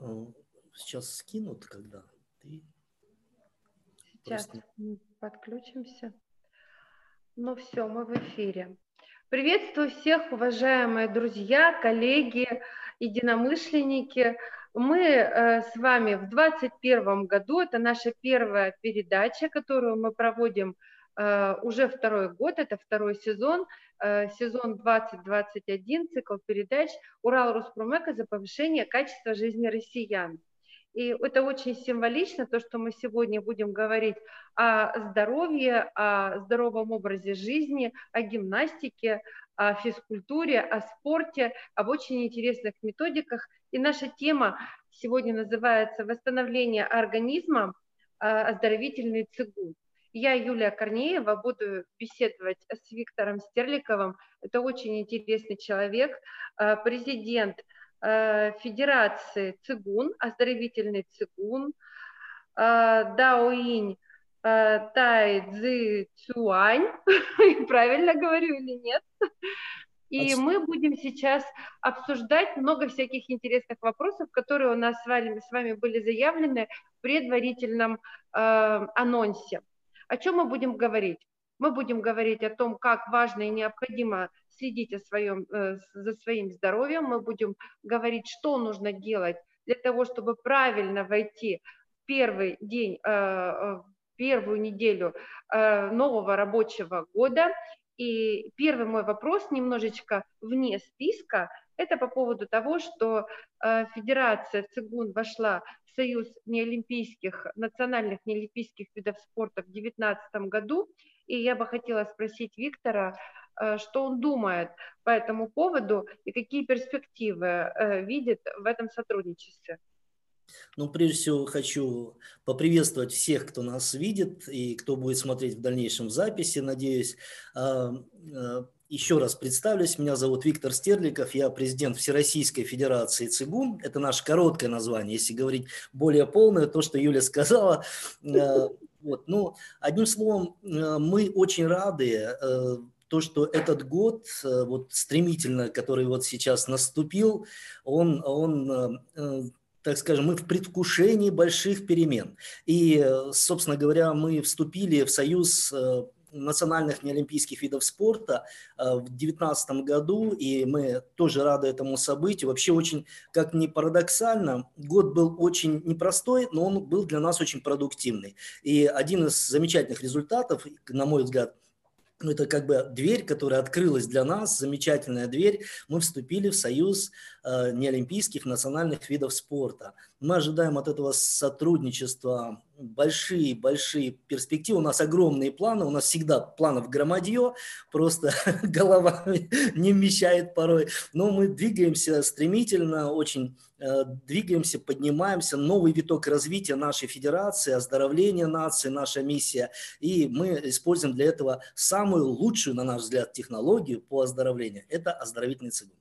Э, сейчас скинут, когда ты... Сейчас Просто... подключимся. Ну все, мы в эфире. Приветствую всех, уважаемые друзья, коллеги, единомышленники. Мы э, с вами в 2021 году, это наша первая передача, которую мы проводим уже второй год, это второй сезон, э, сезон 2021, цикл передач «Урал Роспромека за повышение качества жизни россиян». И это очень символично, то, что мы сегодня будем говорить о здоровье, о здоровом образе жизни, о гимнастике, о физкультуре, о спорте, об очень интересных методиках. И наша тема сегодня называется «Восстановление организма. Оздоровительный цигун». Я, Юлия Корнеева, буду беседовать с Виктором Стерликовым. Это очень интересный человек, президент Э, Федерации цигун, оздоровительный цигун, э, Даоинь э, Тай Цзи Цюань, правильно говорю или нет? И мы будем сейчас обсуждать много всяких интересных вопросов, которые у нас с вами, с вами были заявлены в предварительном э, анонсе. О чем мы будем говорить? Мы будем говорить о том, как важно и необходимо следить о своем, э, за своим здоровьем, мы будем говорить, что нужно делать для того, чтобы правильно войти в первый день, э, э, первую неделю нового рабочего года. И первый мой вопрос немножечко вне списка, это по поводу того, что Федерация ЦИГУН вошла в Союз неолимпийских, национальных неолимпийских видов спорта в 2019 году. И я бы хотела спросить Виктора, Э, что он думает по этому поводу и какие перспективы э, видит в этом сотрудничестве. Ну, прежде всего, хочу поприветствовать всех, кто нас видит и кто будет смотреть в дальнейшем записи, надеюсь. Э, еще раз представлюсь, меня зовут Виктор Стерликов, я президент Всероссийской Федерации ЦИГУН. Это наше короткое название, если говорить более полное, то, что Юля сказала. Вот. Ну, одним словом, мы очень рады то, что этот год, э, вот стремительно, который вот сейчас наступил, он, он э, э, так скажем, мы в предвкушении больших перемен. И, собственно говоря, мы вступили в союз национальных неолимпийских видов спорта в 2019 году, и мы тоже рады этому событию. Вообще очень, как ни парадоксально, год был очень непростой, но он был для нас очень продуктивный. И один из замечательных результатов, на мой взгляд – ну, это как бы дверь, которая открылась для нас, замечательная дверь. Мы вступили в союз э, неолимпийских национальных видов спорта. Мы ожидаем от этого сотрудничества большие-большие перспективы. У нас огромные планы, у нас всегда планов громадье, просто голова не вмещает порой. Но мы двигаемся стремительно, очень э, двигаемся, поднимаемся. Новый виток развития нашей федерации, оздоровления нации, наша миссия. И мы используем для этого самую лучшую, на наш взгляд, технологию по оздоровлению. Это оздоровительный цигун.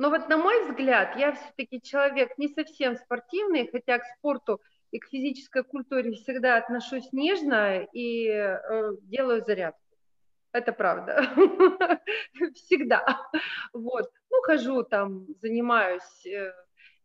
Но вот на мой взгляд, я все-таки человек не совсем спортивный, хотя к спорту и к физической культуре всегда отношусь нежно и э, делаю зарядку. Это правда. Всегда. Вот. Ну, хожу там, занимаюсь э,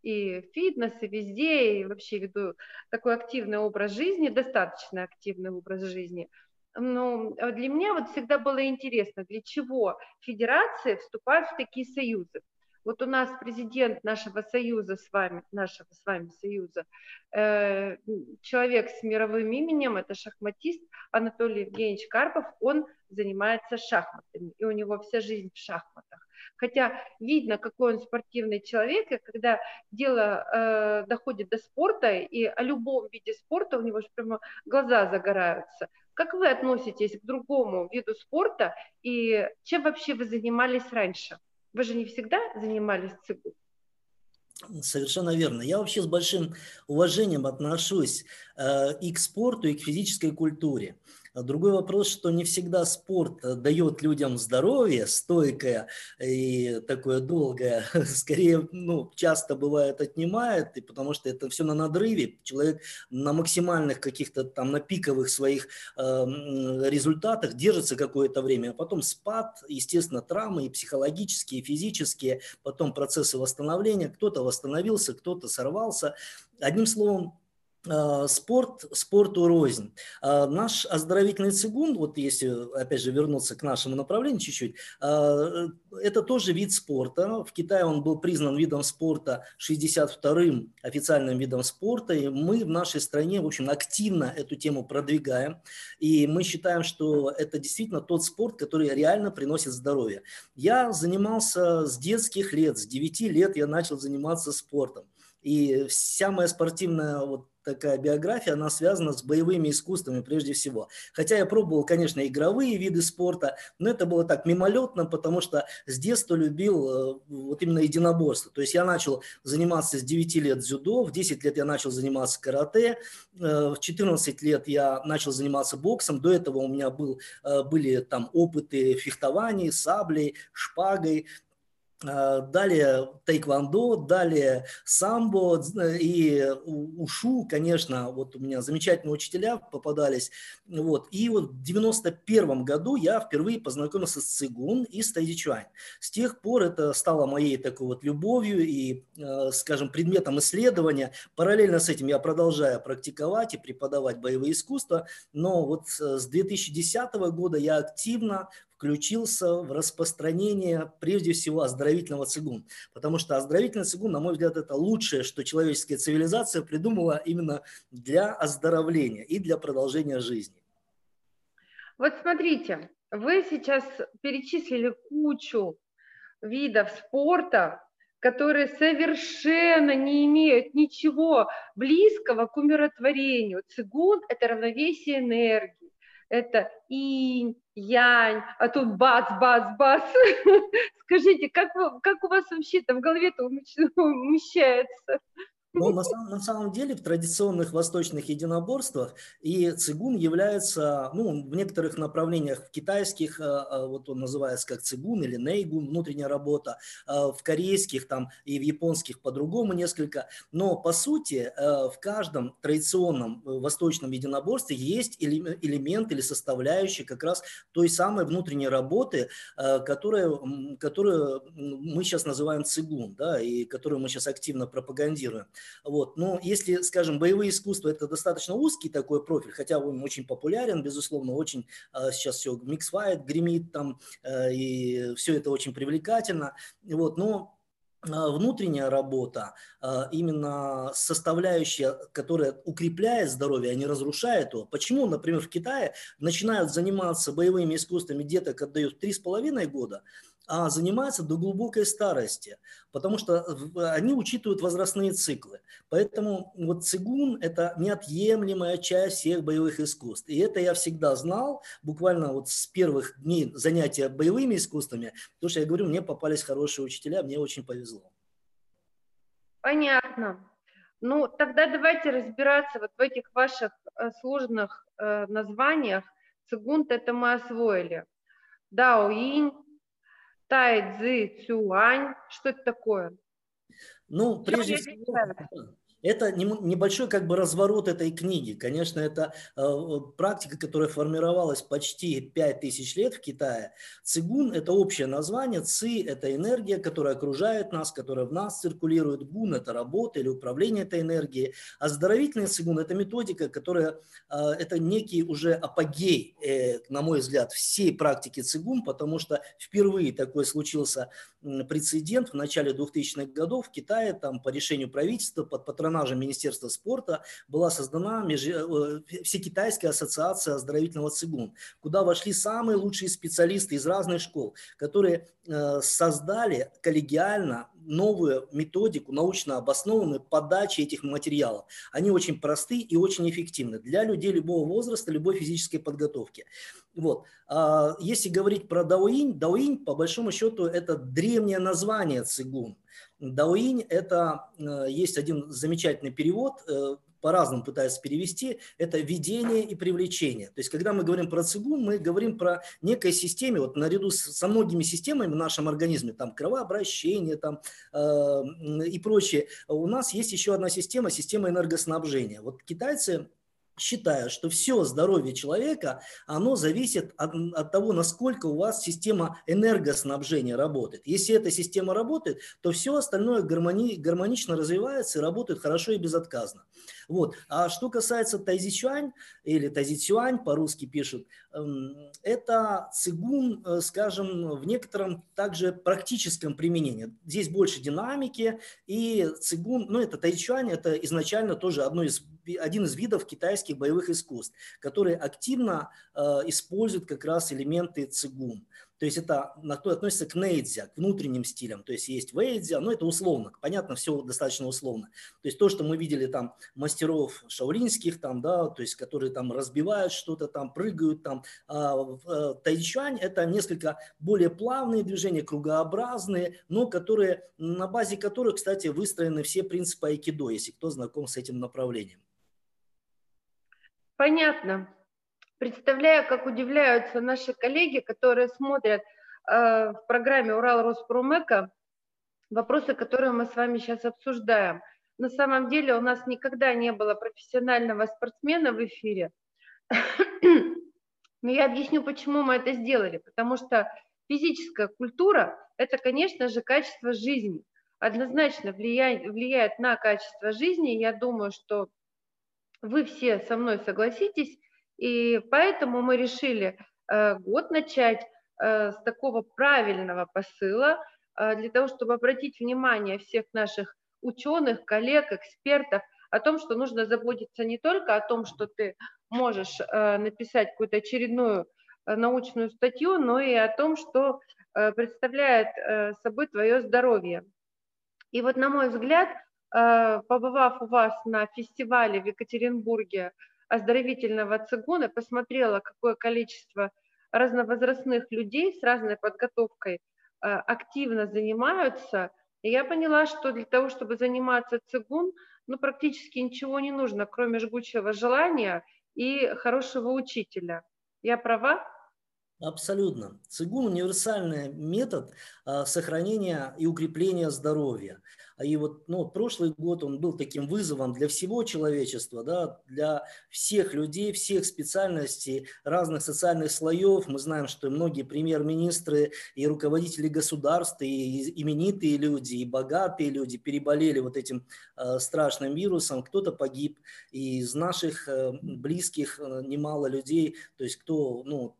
и фитнес, и везде, и вообще веду такой активный образ жизни, достаточно активный образ жизни. Но для меня вот всегда было интересно, для чего федерации вступают в такие союзы. Вот у нас президент нашего союза с вами, нашего с вами союза, э, человек с мировым именем, это шахматист Анатолий Евгеньевич Карпов, он занимается шахматами, и у него вся жизнь в шахматах. Хотя видно, какой он спортивный человек, и когда дело э, доходит до спорта, и о любом виде спорта у него же прямо глаза загораются. Как вы относитесь к другому виду спорта, и чем вообще вы занимались раньше? Вы же не всегда занимались ЦИГУ. Совершенно верно. Я вообще с большим уважением отношусь э, и к спорту, и к физической культуре. Другой вопрос, что не всегда спорт дает людям здоровье, стойкое и такое долгое. Скорее, ну, часто бывает отнимает, и потому что это все на надрыве. Человек на максимальных каких-то там, на пиковых своих э, результатах держится какое-то время, а потом спад, естественно, травмы и психологические, и физические, потом процессы восстановления. Кто-то восстановился, кто-то сорвался. Одним словом, а, спорт, спорту рознь. А, наш оздоровительный цигун, вот если опять же вернуться к нашему направлению чуть-чуть, а, это тоже вид спорта. В Китае он был признан видом спорта 62-м официальным видом спорта, и мы в нашей стране, в общем, активно эту тему продвигаем, и мы считаем, что это действительно тот спорт, который реально приносит здоровье. Я занимался с детских лет, с 9 лет я начал заниматься спортом. И вся моя спортивная вот такая биография, она связана с боевыми искусствами прежде всего. Хотя я пробовал, конечно, игровые виды спорта, но это было так мимолетно, потому что с детства любил э, вот именно единоборство. То есть я начал заниматься с 9 лет дзюдо, в 10 лет я начал заниматься карате, э, в 14 лет я начал заниматься боксом, до этого у меня был, э, были там опыты фехтования, саблей, шпагой, далее тайквандо, далее самбо и ушу, конечно, вот у меня замечательные учителя попадались. Вот. И вот в 91 году я впервые познакомился с цигун и с тайдичуань. С тех пор это стало моей такой вот любовью и, а, скажем, предметом исследования. Параллельно с этим я продолжаю практиковать и преподавать боевые искусства, но вот с 2010 года я активно включился в распространение прежде всего оздоровительного цигун. Потому что оздоровительный цигун, на мой взгляд, это лучшее, что человеческая цивилизация придумала именно для оздоровления и для продолжения жизни. Вот смотрите, вы сейчас перечислили кучу видов спорта, которые совершенно не имеют ничего близкого к умиротворению. Цигун – это равновесие энергии это инь, янь, а тут бац, бац, бац. Скажите, как, как у вас вообще там в голове-то умещается? Но на самом, на самом деле в традиционных восточных единоборствах и цигун является, ну, в некоторых направлениях в китайских, э, э, вот он называется как цигун или нейгун, внутренняя работа, э, в корейских там и в японских по-другому несколько, но по сути в каждом традиционном восточном единоборстве есть элемент или составляющий как раз той самой внутренней работы, которая, которую мы сейчас называем цигун, да, и которую мы сейчас активно пропагандируем. Вот. Но если, скажем, боевые искусства – это достаточно узкий такой профиль, хотя он очень популярен, безусловно, очень а, сейчас все миксфайт гремит там, а, и все это очень привлекательно. Вот. Но а, внутренняя работа, именно составляющая, которая укрепляет здоровье, а не разрушает его. Почему, например, в Китае начинают заниматься боевыми искусствами деток отдают 3,5 года, а занимаются до глубокой старости, потому что они учитывают возрастные циклы. Поэтому вот цигун – это неотъемлемая часть всех боевых искусств. И это я всегда знал, буквально вот с первых дней занятия боевыми искусствами, потому что я говорю, мне попались хорошие учителя, мне очень повезло. Понятно. Ну, тогда давайте разбираться вот в этих ваших э, сложных э, названиях. Цигун – это мы освоили. Дао Инь, Тай Цзи Цюань. Что это такое? Ну, прежде всего, это небольшой как бы разворот этой книги. Конечно, это э, практика, которая формировалась почти 5000 лет в Китае. Цигун – это общее название, ци – это энергия, которая окружает нас, которая в нас циркулирует. Гун – это работа или управление этой энергией. Оздоровительный цигун – это методика, которая, э, это некий уже апогей, э, на мой взгляд, всей практики цигун, потому что впервые такой случился прецедент в начале 2000-х годов в Китае, там по решению правительства под патронажем Министерства спорта была создана меж... Э, Всекитайская ассоциация оздоровительного цигун, куда вошли самые лучшие специалисты из разных школ, которые э, создали коллегиально новую методику, научно обоснованную подачи этих материалов. Они очень просты и очень эффективны для людей любого возраста, любой физической подготовки. Вот. А если говорить про даоинь, даоинь по большому счету это древнее название цигун. Даоинь это э, есть один замечательный перевод, э, по-разному пытаются перевести, это ведение и привлечение. То есть, когда мы говорим про цигун, мы говорим про некой системе, вот наряду со многими системами в нашем организме, там кровообращение там, э, и прочее, у нас есть еще одна система, система энергоснабжения. Вот китайцы считаю, что все здоровье человека, оно зависит от, от того, насколько у вас система энергоснабжения работает. Если эта система работает, то все остальное гармони, гармонично развивается и работает хорошо и безотказно. Вот. А что касается тайзичуань или тайзичуань, по-русски пишут, эм, это цигун, э, скажем, в некотором также практическом применении. Здесь больше динамики, и цигун, ну это тайзичуань, это изначально тоже одно из, один из видов китайских боевых искусств, которые активно э, используют как раз элементы цигун. То есть это на то относится к нейдзя, к внутренним стилям. То есть есть вейдзя, но это условно. Понятно, все достаточно условно. То есть то, что мы видели там мастеров шаулинских, там, да, то есть которые там разбивают что-то, там прыгают, там. А, э, тайчуань – это несколько более плавные движения, кругообразные, но которые, на базе которых, кстати, выстроены все принципы айкидо, если кто знаком с этим направлением. Понятно. Представляю, как удивляются наши коллеги, которые смотрят э, в программе Урал Роспромека вопросы, которые мы с вами сейчас обсуждаем. На самом деле у нас никогда не было профессионального спортсмена в эфире. Но я объясню, почему мы это сделали. Потому что физическая культура – это, конечно же, качество жизни. Однозначно влияет, влияет на качество жизни. Я думаю, что вы все со мной согласитесь. И поэтому мы решили э, год начать э, с такого правильного посыла, э, для того, чтобы обратить внимание всех наших ученых, коллег, экспертов о том, что нужно заботиться не только о том, что ты можешь написать какую-то очередную научную статью, но и о том, что представляет собой твое здоровье. И вот, на мой взгляд, побывав у вас на фестивале в Екатеринбурге оздоровительного цигуна, посмотрела, какое количество разновозрастных людей с разной подготовкой э, активно занимаются, и я поняла, что для того, чтобы заниматься цигун, ну, практически ничего не нужно, кроме жгучего желания и хорошего учителя. Я права? Абсолютно. Цигун – универсальный метод а, сохранения и укрепления здоровья. А и вот ну, прошлый год он был таким вызовом для всего человечества, да, для всех людей, всех специальностей, разных социальных слоев. Мы знаем, что многие премьер-министры и руководители государств, и именитые люди, и богатые люди переболели вот этим э, страшным вирусом. Кто-то погиб, и из наших э, близких э, немало людей, то есть кто, ну,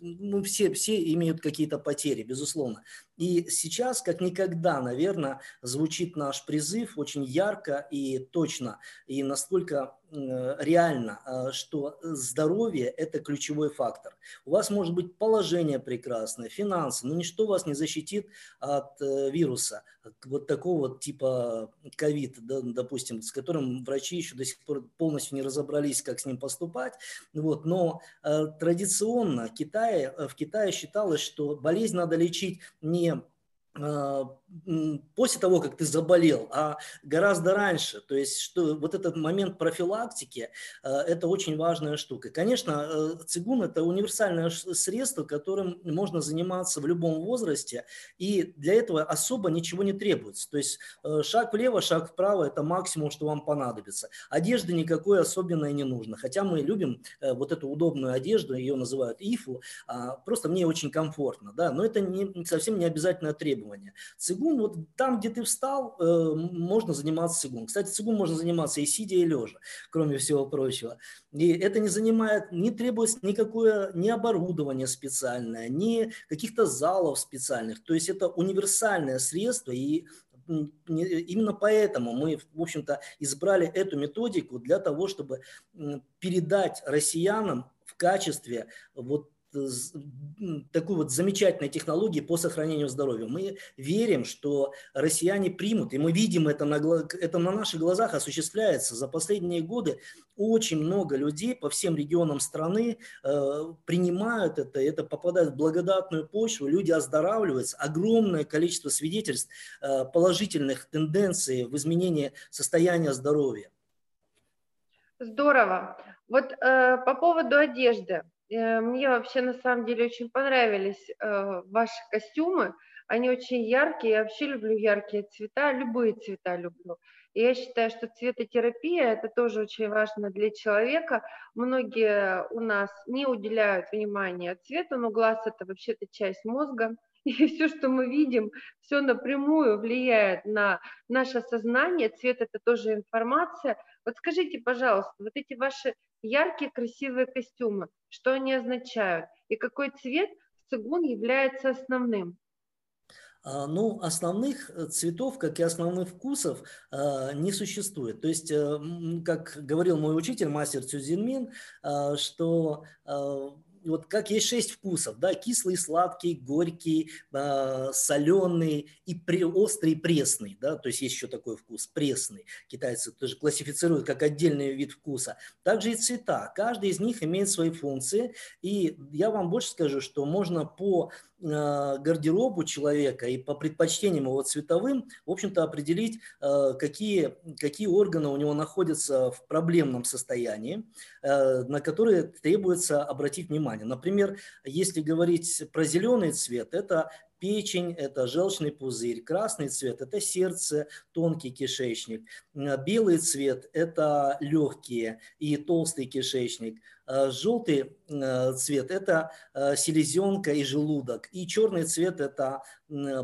ну все, все имеют какие-то потери, безусловно. И сейчас, как никогда, наверное, звучит наш призыв очень ярко и точно, и настолько Э, реально, а, что здоровье – это ключевой фактор. У вас может быть положение прекрасное, финансы, но ничто вас не защитит от э, вируса, вот такого вот типа ковид, допустим, с которым врачи еще до сих пор полностью не разобрались, как с ним поступать. Вот. Но э, традиционно Китай, в Китае считалось, что болезнь надо лечить не после того, как ты заболел, а гораздо раньше. То есть, что вот этот момент профилактики а, – это очень важная штука. Конечно, э, цигун – это универсальное средство, которым можно заниматься в любом возрасте, и для этого особо ничего не требуется. То есть, э, шаг влево, шаг вправо – это максимум, что вам понадобится. Одежды никакой особенной не нужно. Хотя мы любим э, вот эту удобную одежду, ее называют ифу, а, просто мне очень комфортно, да, но это не, совсем не обязательное требование требования. Цигун, вот там, где ты встал, э, можно заниматься цигун. Кстати, цигун можно заниматься и сидя, и лежа, кроме всего прочего. И это не занимает, не требуется никакое ни оборудование специальное, ни каких-то залов специальных. То есть это универсальное средство, и именно поэтому мы, в общем-то, избрали эту методику для того, чтобы передать россиянам в качестве вот такой вот замечательной технологии по сохранению здоровья. Мы верим, что россияне примут, и мы видим это на, это на наших глазах осуществляется. За последние годы очень много людей по всем регионам страны э, принимают это, это попадает в благодатную почву, люди оздоравливаются. Огромное количество свидетельств э, положительных тенденций в изменении состояния здоровья. Здорово. Вот э, по поводу одежды. Э, мне вообще на самом деле очень понравились э, ваши костюмы. Они очень яркие. Я вообще люблю яркие цвета, любые цвета люблю. И я считаю, что цветотерапия – это тоже очень важно для человека. Многие у нас не уделяют внимания цвету, но глаз – это вообще-то часть мозга. И все, что мы видим, все напрямую влияет на наше сознание. Цвет – это тоже информация. Вот скажите, пожалуйста, вот эти ваши яркие, красивые костюмы, что они означают? И какой цвет в цигун является основным? А, ну, основных э, цветов, как и основных вкусов, а, не существует. То есть, э, как говорил мой учитель, мастер Цюзинмин, а, что вот как есть шесть вкусов, да, кислый, сладкий, горький, э, соленый и при, острый, пресный, да, то есть есть еще такой вкус, пресный. Китайцы тоже классифицируют как отдельный вид вкуса. Также и цвета, каждый из них имеет свои функции, и я вам больше скажу, что можно по гардеробу человека и по предпочтениям его цветовым, в общем-то, определить, э, какие, какие органы у него находятся в проблемном состоянии, э, на которые требуется обратить внимание. Например, если говорить про зеленый цвет, это печень – это желчный пузырь, красный цвет – это сердце, тонкий кишечник, белый цвет – это легкие и толстый кишечник, желтый цвет – это селезенка и желудок, и черный цвет – это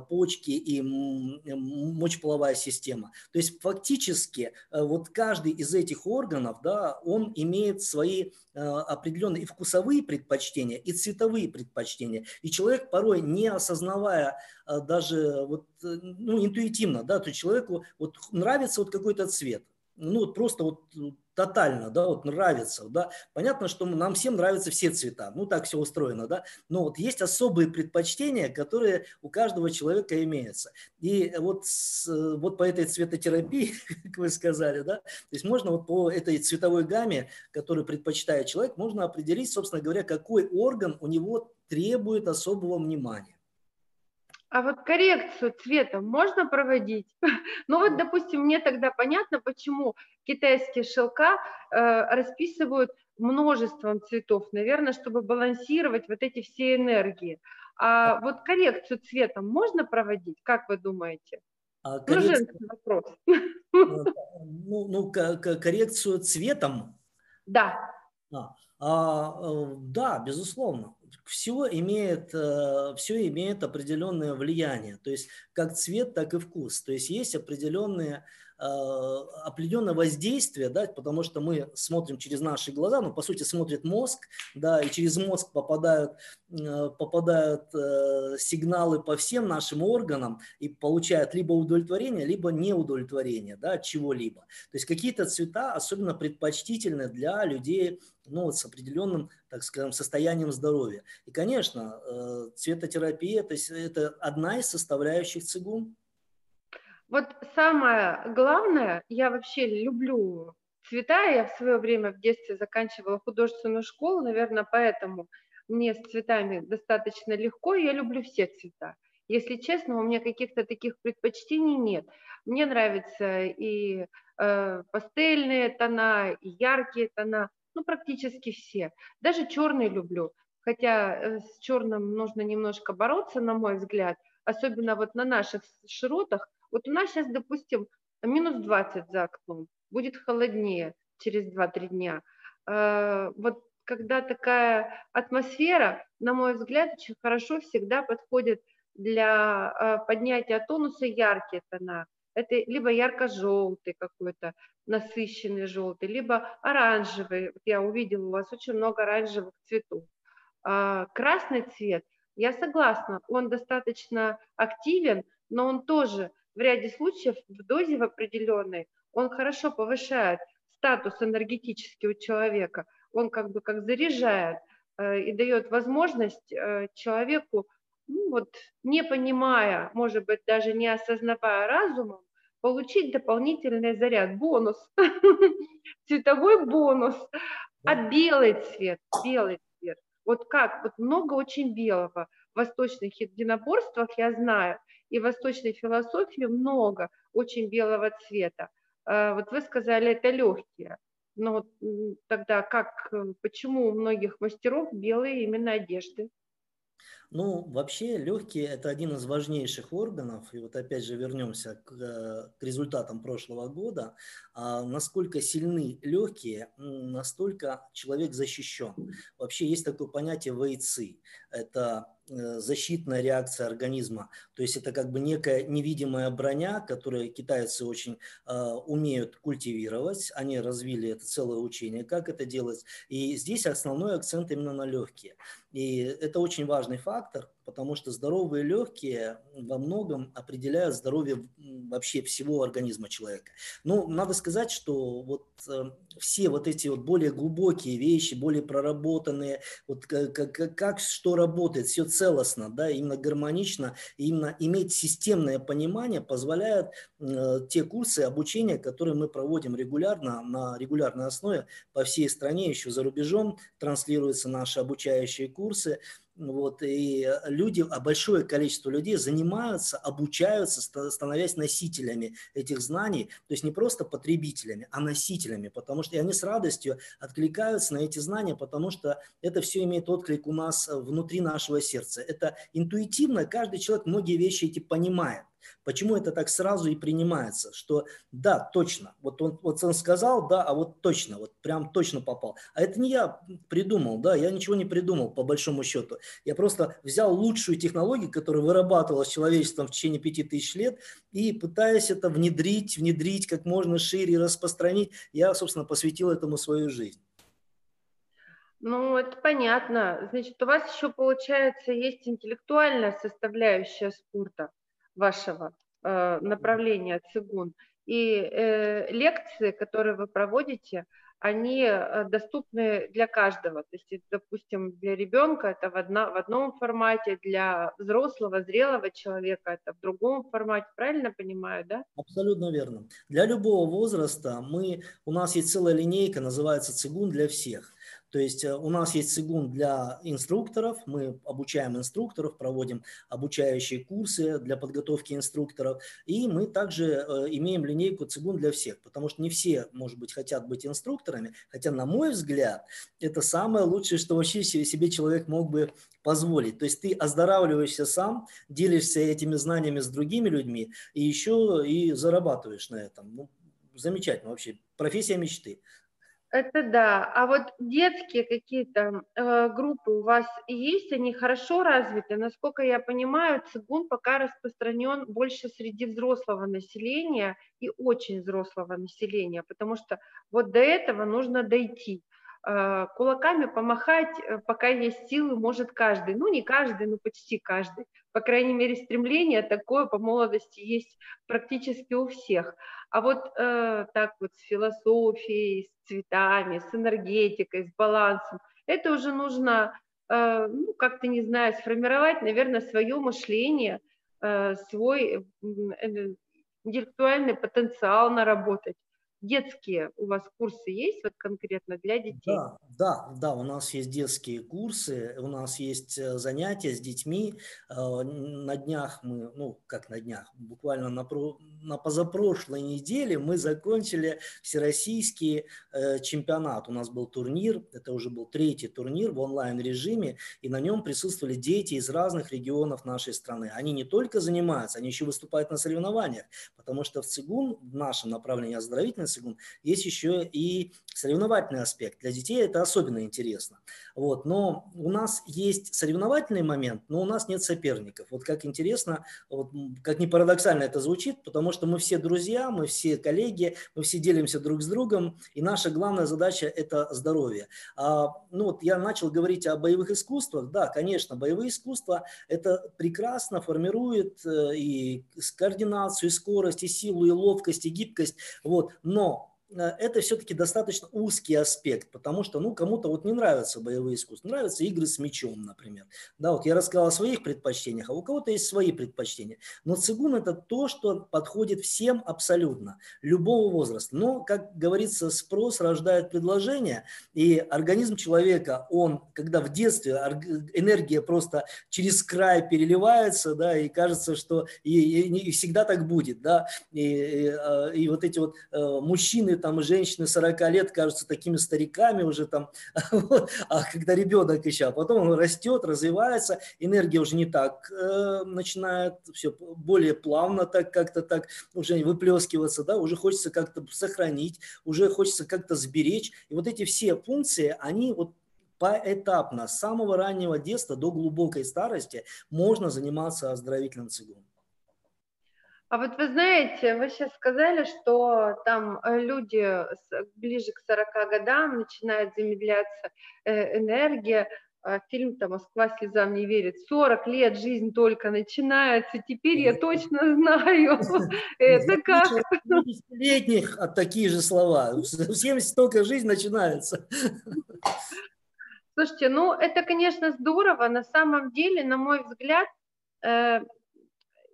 почки и мочеполовая система. То есть фактически вот каждый из этих органов, да, он имеет свои определенные и вкусовые предпочтения, и цветовые предпочтения. И человек порой не осознавая даже вот, ну, интуитивно, да, то человеку вот нравится вот какой-то цвет, ну вот просто вот тотально, да, вот нравится, да. Понятно, что нам всем нравятся все цвета, ну так все устроено, да. Но вот есть особые предпочтения, которые у каждого человека имеются. И вот, с, вот по этой цветотерапии, как вы сказали, да, то есть можно вот по этой цветовой гамме, которую предпочитает человек, можно определить, собственно говоря, какой орган у него требует особого внимания. А вот коррекцию цвета можно проводить? Ну вот, допустим, мне тогда понятно, почему китайские шелка э, расписывают множеством цветов, наверное, чтобы балансировать вот эти все энергии. А вот коррекцию цвета можно проводить, как вы думаете? А ну, коррекцию... Ну, вопрос. Ну, ну коррекцию цветом? Да. А, а, э, да, безусловно все имеет, э, все имеет определенное влияние, то есть как цвет, так и вкус. То есть есть определенные определенное воздействие, да, потому что мы смотрим через наши глаза, ну, по сути, смотрит мозг, да, и через мозг попадают, э, попадают сигналы по всем нашим органам и получают либо удовлетворение, либо неудовлетворение, да, от чего-либо. То есть какие-то цвета особенно предпочтительны для людей ну, с определенным, так скажем, состоянием здоровья. И, конечно, э, цветотерапия то это одна из составляющих цигун. Вот самое главное, я вообще люблю цвета, я в свое время в детстве заканчивала художественную школу, наверное, поэтому мне с цветами достаточно легко, я люблю все цвета. Если честно, у меня каких-то таких предпочтений нет. Мне нравятся и э, пастельные тона, и яркие тона ну, практически все. Даже черный люблю, хотя э, с черным нужно немножко бороться, на мой взгляд, особенно вот на наших широтах. Вот у нас сейчас, допустим, минус 20 за окном, будет холоднее через 2-3 дня. Э, вот когда такая атмосфера, на мой взгляд, очень хорошо всегда подходит для э, поднятия тонуса яркие тона. Это либо ярко-желтый какой-то, насыщенный желтый, либо оранжевый. Я увидела у вас очень много оранжевых цветов. А, красный цвет, я согласна, он достаточно активен, но он тоже в ряде случаев в дозе в определенной, он хорошо повышает статус энергетический у человека, он как бы как заряжает э, и дает возможность э, человеку, ну вот, не понимая, может быть, даже не осознавая разумом, получить дополнительный заряд, бонус, цветовой бонус. А белый цвет, белый цвет, вот как, вот много очень белого. В восточных единоборствах я знаю, и восточной философии много очень белого цвета. А, вот вы сказали, это легкие. Но тогда как, почему у многих мастеров белые именно одежды? Ну, вообще легкие – это один из важнейших органов. И вот опять же вернемся к, э, к результатам прошлого года. А насколько сильны легкие, настолько человек защищен. Вообще есть такое понятие вейцы. Это Э, защитная реакция организма. То есть это как бы некая невидимая броня, которую китайцы очень э, умеют культивировать. Они развили это целое учение, как это делать. И здесь основной акцент именно на легкие. И это очень важный фактор, потому что здоровые легкие во многом определяют здоровье вообще всего организма человека. Но ну, надо сказать, что вот э, все вот эти вот более глубокие вещи, более проработанные, вот как, как, как что работает, все целостно, да, именно гармонично, именно иметь системное понимание позволяет э, те курсы обучения, которые мы проводим регулярно, на регулярной основе по всей стране, еще за рубежом транслируются наши обучающие курсы, вот, и люди, а большое количество людей занимаются, обучаются, становясь носителями этих знаний, то есть не просто потребителями, а носителями, потому что и они с радостью откликаются на эти знания, потому что это все имеет отклик у нас внутри нашего сердца. Это интуитивно, каждый человек многие вещи эти понимает. Почему это так сразу и принимается, что да, точно, вот он, вот он сказал, да, а вот точно, вот прям точно попал. А это не я придумал, да, я ничего не придумал по большому счету. Я просто взял лучшую технологию, которая вырабатывалась человечеством в течение пяти тысяч лет, и пытаясь это внедрить, внедрить как можно шире, распространить, я, собственно, посвятил этому свою жизнь. Ну, это понятно. Значит, у вас еще, получается, есть интеллектуальная составляющая спорта вашего э, направления цигун. И э, лекции, которые вы проводите, они э, доступны для каждого. То есть, допустим, для ребенка это в, одно, в одном формате, для взрослого, зрелого человека это в другом формате. Правильно понимаю, да? Абсолютно верно. Для любого возраста мы, у нас есть целая линейка, называется «Цигун для всех». То есть э, у нас есть цигун для инструкторов, мы обучаем инструкторов, проводим обучающие курсы для подготовки инструкторов, и мы также э, имеем линейку цигун для всех, потому что не все, может быть, хотят быть инструкторами, хотя, на мой взгляд, это самое лучшее, что вообще себе человек мог бы позволить. То есть ты оздоравливаешься сам, делишься этими знаниями с другими людьми, и еще и зарабатываешь на этом. Ну, замечательно вообще, профессия мечты. Это да. А вот детские какие-то э, группы у вас есть, они хорошо развиты? Насколько я понимаю, цигун пока распространен больше среди взрослого населения и очень взрослого населения, потому что вот до этого нужно дойти. Э, кулаками помахать, э, пока есть силы, может каждый. Ну, не каждый, но почти каждый. По крайней мере, стремление такое по молодости есть практически у всех. А вот э, так вот с философией, с цветами, с энергетикой, с балансом, это уже нужно, э, ну, как-то, не знаю, сформировать, наверное, свое мышление, э, свой э, интеллектуальный потенциал наработать детские у вас курсы есть вот конкретно для детей? Да, да, да, у нас есть детские курсы, у нас есть э, занятия с детьми. Э, на днях мы, ну, как на днях, буквально на, про, на позапрошлой неделе мы закончили всероссийский э, чемпионат. У нас был турнир, это уже был третий турнир в онлайн-режиме, и на нем присутствовали дети из разных регионов нашей страны. Они не только занимаются, они еще выступают на соревнованиях, потому что в ЦИГУН, в нашем направлении оздоровительной секунд, есть еще и соревновательный аспект. Для детей это особенно интересно. Вот. Но у нас есть соревновательный момент, но у нас нет соперников. Вот как интересно, вот, как не парадоксально это звучит, потому что мы все друзья, мы все коллеги, мы все делимся друг с другом, и наша главная задача – это здоровье. А, ну вот я начал говорить о боевых искусствах. Да, конечно, боевые искусства – это прекрасно формирует э, и координацию, и скорость, и силу, и ловкость, и гибкость. Вот. Но Э, это все-таки достаточно узкий аспект, потому что, ну, кому-то вот не нравятся боевые искусства, нравятся игры с мечом, например. Да, вот я рассказал о своих предпочтениях, а у кого-то есть свои предпочтения. Но цигун – это то, что подходит всем абсолютно, любого возраста. Но, как говорится, спрос рождает предложение, и организм человека, он, когда в детстве энергия просто через край переливается, да, и кажется, что и, и, и всегда так будет, да, и, и, а, и вот эти вот э, мужчины там женщины 40 лет кажутся такими стариками уже там, а когда ребенок еще, а потом он растет, развивается, энергия уже не так э, начинает все более плавно так как-то так уже выплескиваться, да, уже хочется как-то сохранить, уже хочется как-то сберечь. И вот эти все функции, они вот поэтапно, с самого раннего детства до глубокой старости можно заниматься оздоровительным цигуном. А вот вы знаете, вы сейчас сказали, что там э, люди ближе к 40 годам начинает замедляться э, энергия, а фильм-то «Москва слезам не верит». 40 лет жизнь только начинается, теперь я точно знаю, это как... летних от такие же слова. В 70 только жизнь начинается. Слушайте, ну это, конечно, здорово. На самом деле, на мой взгляд, э,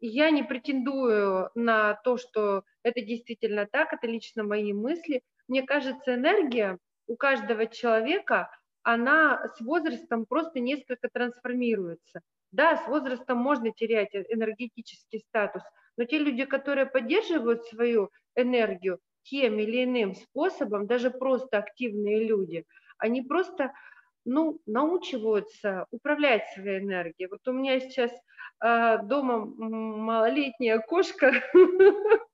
я не претендую на то, что это действительно так, это лично мои мысли. Мне кажется, энергия у каждого человека, она с возрастом просто несколько трансформируется. Да, с возрастом можно терять энергетический статус, но те люди, которые поддерживают свою энергию тем или иным способом, даже просто активные люди, они просто ну, научиваются управлять своей энергией. Вот у меня сейчас э, дома малолетняя кошка,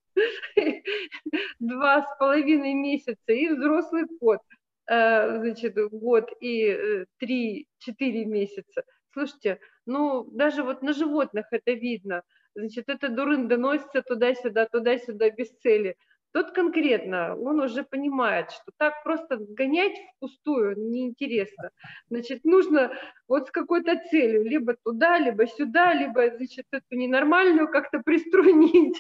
два с половиной месяца, и взрослый кот, э, значит, год и э, три-четыре месяца. Слушайте, ну, даже вот на животных это видно. Значит, это дурын доносится туда-сюда, туда-сюда без цели. Тот конкретно, он уже понимает, что так просто гонять впустую неинтересно. Значит, нужно вот с какой-то целью, либо туда, либо сюда, либо, значит, эту ненормальную как-то приструнить.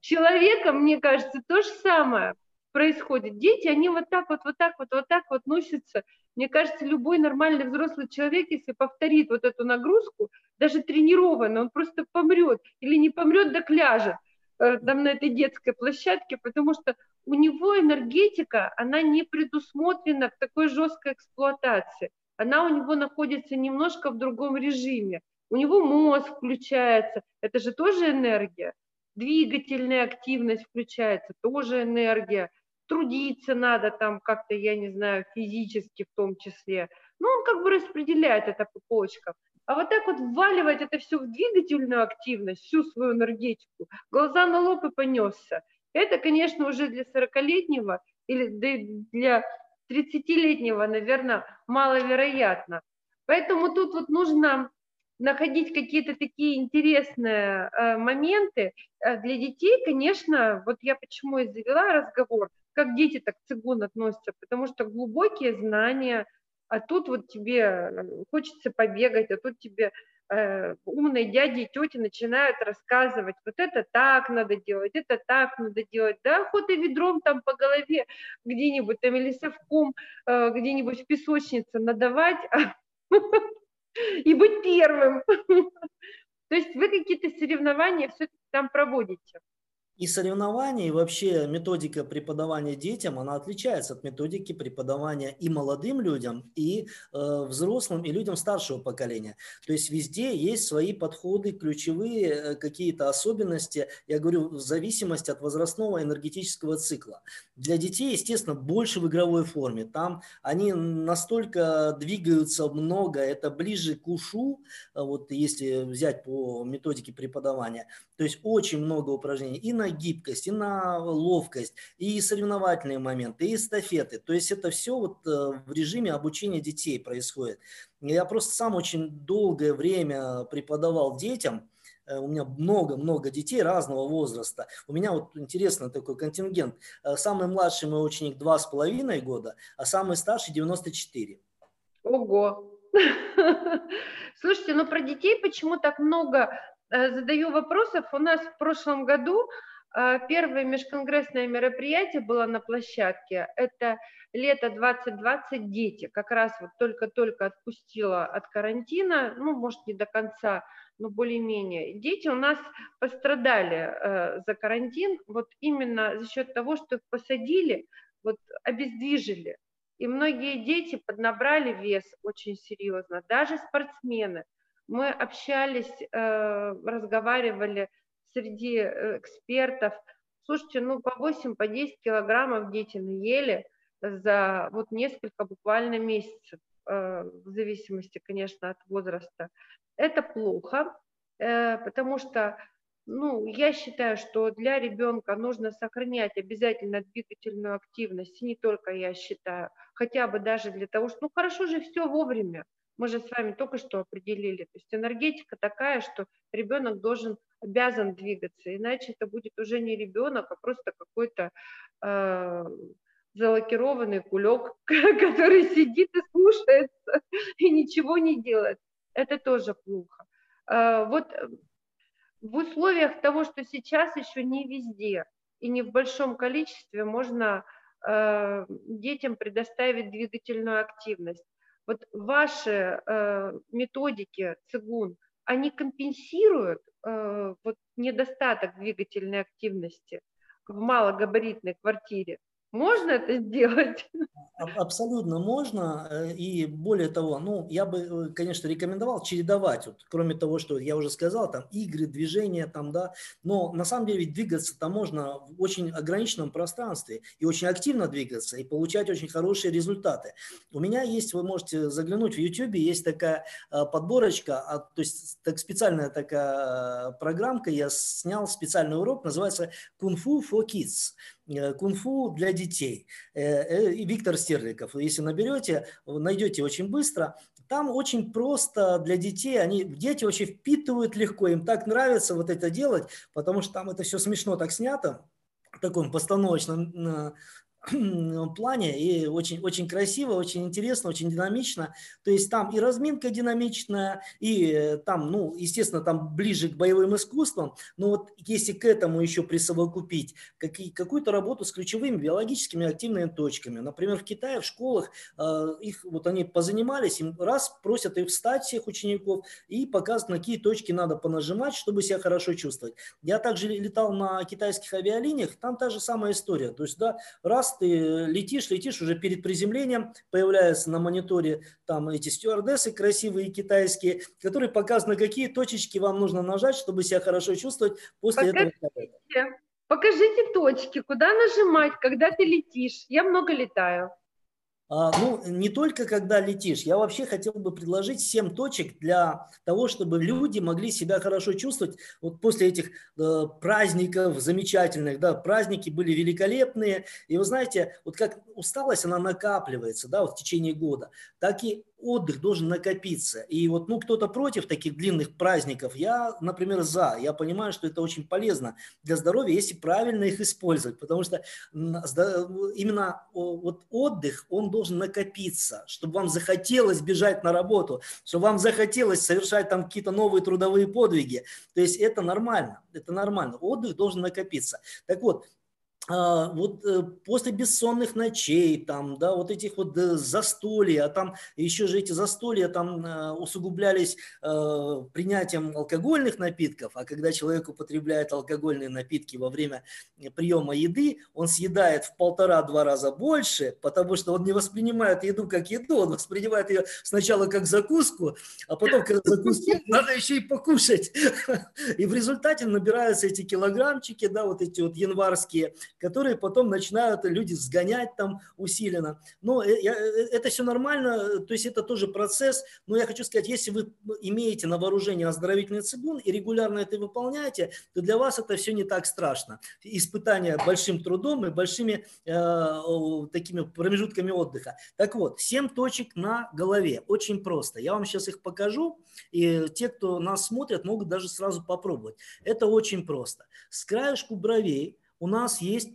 Человеком, мне кажется, то же самое происходит. Дети, они вот так вот, вот так вот, вот так вот носятся. Мне кажется, любой нормальный взрослый человек, если повторит вот эту нагрузку, даже тренированно, он просто помрет или не помрет, да ляжет. Э, там на этой детской площадке, потому что у него энергетика, она не предусмотрена к такой жесткой эксплуатации. Она у него находится немножко в другом режиме. У него мозг включается, это же тоже энергия. Двигательная активность включается, тоже энергия. Трудиться надо там как-то, я не знаю, физически в том числе. Ну, он как бы распределяет это по полочкам. А вот так вот вваливать это все в двигательную активность, всю свою энергетику, глаза на лоб и понесся. Это, конечно, уже для 40-летнего или для 30-летнего, наверное, маловероятно. Поэтому тут вот нужно находить какие-то такие интересные э, моменты. Э, для детей, конечно, вот я почему и завела разговор, как дети так к цигун относятся, потому что глубокие знания – а тут вот тебе э, хочется побегать, а тут тебе э, умные дяди и тети начинают рассказывать, вот это так надо делать, это так надо делать, да, охота ведром там по голове где-нибудь там или совком э, где-нибудь в песочнице надавать и быть первым. То есть вы какие-то соревнования все-таки там проводите. И соревнования, и вообще методика преподавания детям, она отличается от методики преподавания и молодым людям, и э, взрослым, и людям старшего поколения. То есть везде есть свои подходы, ключевые э, какие-то особенности, я говорю, в зависимости от возрастного энергетического цикла. Для детей, естественно, больше в игровой форме. Там они настолько двигаются много, это ближе к ушу, э, вот если взять по методике преподавания. То есть очень много упражнений и на на гибкость, и на ловкость, и соревновательные моменты, и эстафеты. То есть это все вот э, в режиме обучения детей происходит. Я просто сам очень долгое время преподавал детям, э, у меня много-много детей разного возраста. У меня вот интересно такой контингент. Э, самый младший мой ученик два с половиной года, а самый старший 94. Ого! Слушайте, ну про детей почему так много задаю вопросов. У нас в прошлом году первое межконгрессное мероприятие было на площадке. Это лето 2020 дети. Как раз вот только-только отпустила от карантина, ну, может, не до конца, но более-менее. Дети у нас пострадали э, за карантин вот именно за счет того, что их посадили, вот обездвижили. И многие дети поднабрали вес очень серьезно, даже спортсмены. Мы общались, э, разговаривали среди э, экспертов. Слушайте, ну по 8, по 10 килограммов дети наели за вот несколько буквально месяцев, э, в зависимости, конечно, от возраста. Это плохо, э, потому что ну, я считаю, что для ребенка нужно сохранять обязательно двигательную активность, и не только я считаю, хотя бы даже для того, что, ну, хорошо же все вовремя, мы же с вами только что определили, то есть энергетика такая, что ребенок должен, обязан двигаться, иначе это будет уже не ребенок, а просто какой-то э, залакированный кулек, который сидит и слушается и ничего не делает. Это тоже плохо. Э, вот в условиях того, что сейчас еще не везде и не в большом количестве можно э, детям предоставить двигательную активность. Вот ваши э, методики цигун, они компенсируют э, вот недостаток двигательной активности в малогабаритной квартире? Можно это сделать? Абсолютно можно. Э, и более того, ну, я бы, э, конечно, рекомендовал чередовать. Вот, кроме того, что я уже сказал, там игры, движения, там, да. Но на самом деле ведь двигаться там можно в очень ограниченном пространстве и очень активно двигаться и получать очень хорошие результаты. У меня есть, вы можете заглянуть в YouTube, есть такая э, подборочка, а, то есть так специальная такая программка, я снял специальный урок, называется «Кунг-фу for Kids». Э, кунг-фу для детей. Э, э, Виктор Стерликов, если наберете, найдете очень быстро. Там очень просто для детей, они, дети очень впитывают легко, им так нравится вот это делать, потому что там это все смешно так снято, в таком постановочном плане и очень, очень красиво, очень интересно, очень динамично. То есть там и разминка динамичная, и э, там, ну, естественно, там ближе к боевым искусствам, но вот если к этому еще присовокупить какие, какую-то работу с ключевыми биологическими активными точками, например, в Китае в школах э, их вот они позанимались, им раз просят их встать всех учеников и показывают, на какие точки надо понажимать, чтобы себя хорошо чувствовать. Я также летал на китайских авиалиниях, там та же самая история. То есть, да, раз ты летишь, летишь, уже перед приземлением появляются на мониторе там эти стюардессы красивые китайские, которые показывают, на какие точечки вам нужно нажать, чтобы себя хорошо чувствовать после покажите, этого. Покажите точки, куда нажимать, когда ты летишь. Я много летаю. А, ну, не только когда летишь. Я вообще хотел бы предложить 7 точек для того, чтобы люди могли себя хорошо чувствовать вот после этих э, праздников замечательных. Да, праздники были великолепные. И вы знаете, вот как усталость, она накапливается да, вот в течение года, так и отдых должен накопиться. И вот, ну, кто-то против таких длинных праздников, я, например, за. Я понимаю, что это очень полезно для здоровья, если правильно их использовать, потому что именно вот отдых, он должен накопиться, чтобы вам захотелось бежать на работу, чтобы вам захотелось совершать там какие-то новые трудовые подвиги. То есть это нормально, это нормально. Отдых должен накопиться. Так вот, вот э, после бессонных ночей, там, да, вот этих вот э, застолья, а там еще же эти застолья там э, усугублялись принятием алкогольных напитков, а когда человек употребляет алкогольные напитки во время приема еды, он съедает в полтора-два раза больше, потому что он не воспринимает еду как еду, он воспринимает ее сначала как закуску, а потом как закуску надо еще и покушать. И в результате набираются эти килограммчики, да, вот эти вот январские, которые потом начинают люди сгонять там усиленно. Но э, э, это все нормально, то есть это тоже процесс. Но я хочу сказать, если вы имеете на вооружении оздоровительный цигун и регулярно это выполняете, то для вас это все не так страшно. Испытания большим трудом и большими э, такими промежутками отдыха. Так вот, 7 точек на голове. Очень просто. Я вам сейчас их покажу, и те, кто нас смотрят, могут даже сразу попробовать. Это очень просто. С краешку бровей у нас есть